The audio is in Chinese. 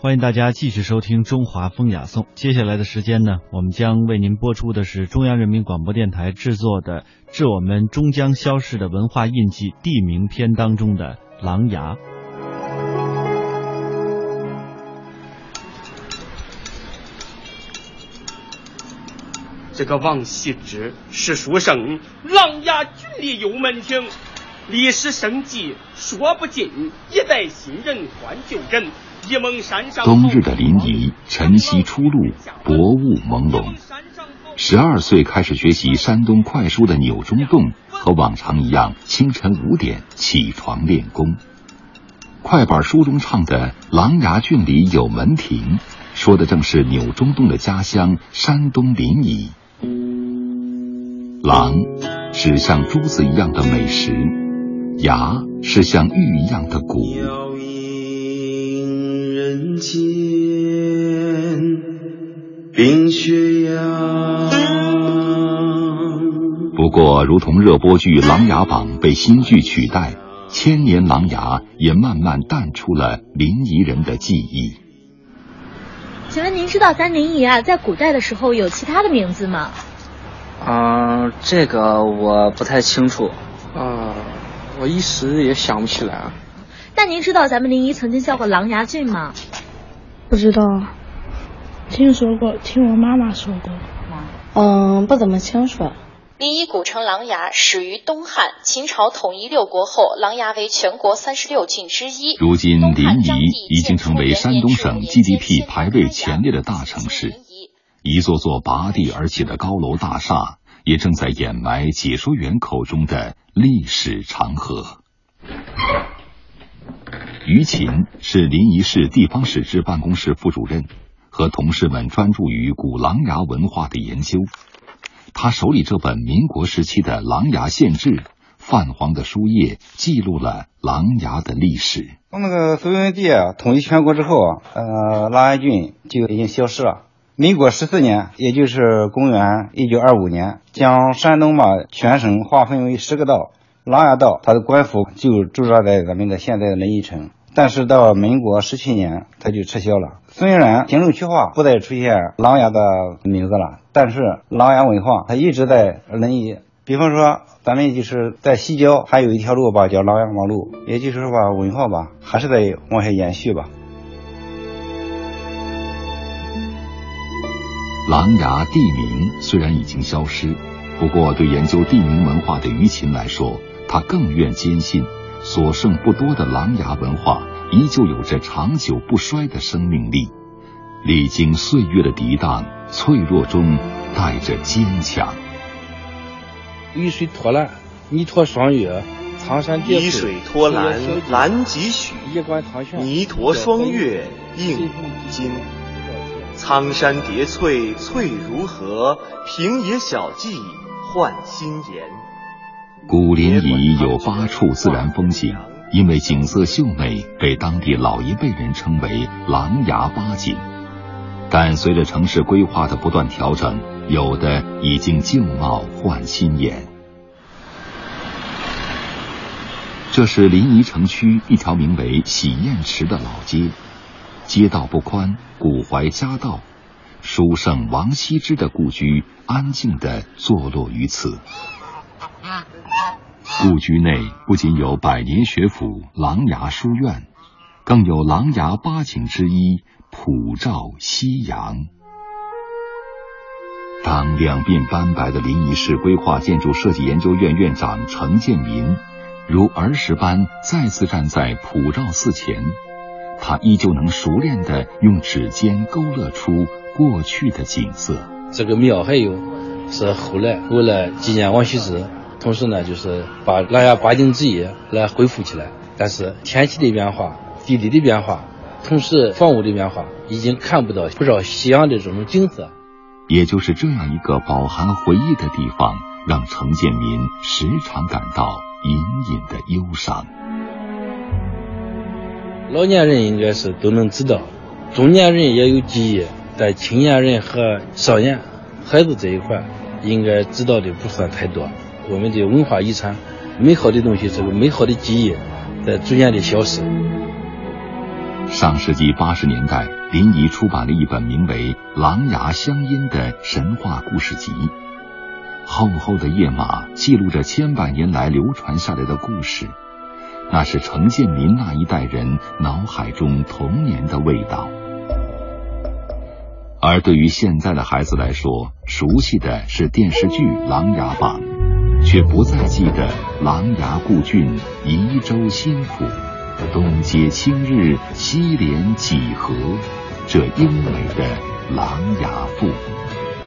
欢迎大家继续收听《中华风雅颂》。接下来的时间呢，我们将为您播出的是中央人民广播电台制作的《致我们终将消逝的文化印记地名篇》当中的《琅琊》。这个王羲之是书生，琅琊郡里有门庭，历史生迹说不尽，一代新人换旧人。冬日的临沂，晨曦初露，薄雾朦胧。十二岁开始学习山东快书的钮中栋，和往常一样，清晨五点起床练功。快板书中唱的“琅琊郡里有门庭”，说的正是钮中栋的家乡山东临沂。琅是像珠子一样的美食，牙是像玉一样的骨。间冰雪扬。不过，如同热播剧《琅琊榜》被新剧取代，千年琅琊也慢慢淡出了临沂人的记忆。请问您知道咱临沂啊，在古代的时候有其他的名字吗？嗯，这个我不太清楚。啊，我一时也想不起来啊。那您知道咱们临沂曾经叫过琅琊郡吗？不知道，听说过，听我妈妈说过。嗯，不怎么清楚。临沂古城琅琊，始于东汉，秦朝统一六国后，琅琊为全国三十六郡之一。如今临沂已经成为山东省 GDP 排位前列的大城市，一座座拔地而起的高楼大厦，也正在掩埋解说员口中的历史长河。于琴是临沂市地方史志办公室副主任，和同事们专注于古琅琊文化的研究。他手里这本民国时期的《琅琊县志》，泛黄的书页记录了琅琊的历史。从那个隋文帝统一全国之后，呃，琅琊郡就已经消失了。民国十四年，也就是公元一九二五年，将山东嘛全省划分为十个道，琅琊道它的官府就驻扎在咱们的现在的临沂城。但是到民国十七年，它就撤销了。虽然行政区划不再出现琅琊的名字了，但是琅琊文化它一直在临沂。比方说，咱们就是在西郊还有一条路吧，叫琅琊王路，也就是说吧，文化吧还是在往下延续吧。琅琊地名虽然已经消失，不过对研究地名文化的于琴来说，他更愿坚信。所剩不多的琅琊文化，依旧有着长久不衰的生命力，历经岁月的涤荡，脆弱中带着坚强。雨水拖澜，泥陀霜月，苍山叠水；雨水拖澜，兰几许；泥陀霜月，映五金。苍山叠翠，翠如何？平野小径，换新颜。古临沂有八处自然风景，因为景色秀美，被当地老一辈人称为“琅琊八景”。但随着城市规划的不断调整，有的已经旧貌换新颜。这是临沂城区一条名为洗砚池的老街，街道不宽，古槐夹道，书圣王羲之的故居安静地坐落于此。故居内不仅有百年学府琅琊书院，更有琅琊八景之一普照夕阳。当两鬓斑白的临沂市规划建筑设计研究院院长程建民如儿时般再次站在普照寺前，他依旧能熟练的用指尖勾勒出过去的景色。这个庙还有是后来为了纪念王羲之。同时呢，就是把琅琊八景之一来恢复起来。但是天气的变化、地理的变化，同时房屋的变化，已经看不到不少夕阳的这种景色。也就是这样一个饱含回忆的地方，让程建民时常感到隐隐的忧伤。老年人应该是都能知道，中年人也有记忆，但青年人和少年、孩子这一块，应该知道的不算太多。我们的文化遗产，美好的东西，这个美好的记忆，在逐渐的消失。上世纪八十年代，临沂出版了一本名为《狼牙乡音》的神话故事集。厚厚的页码记录着千百年来流传下来的故事，那是程建民那一代人脑海中童年的味道。而对于现在的孩子来说，熟悉的是电视剧《琅琊榜》，却不再记得琅琊故郡、宜州新府、东接青日，西连几何这英美的琅琊赋。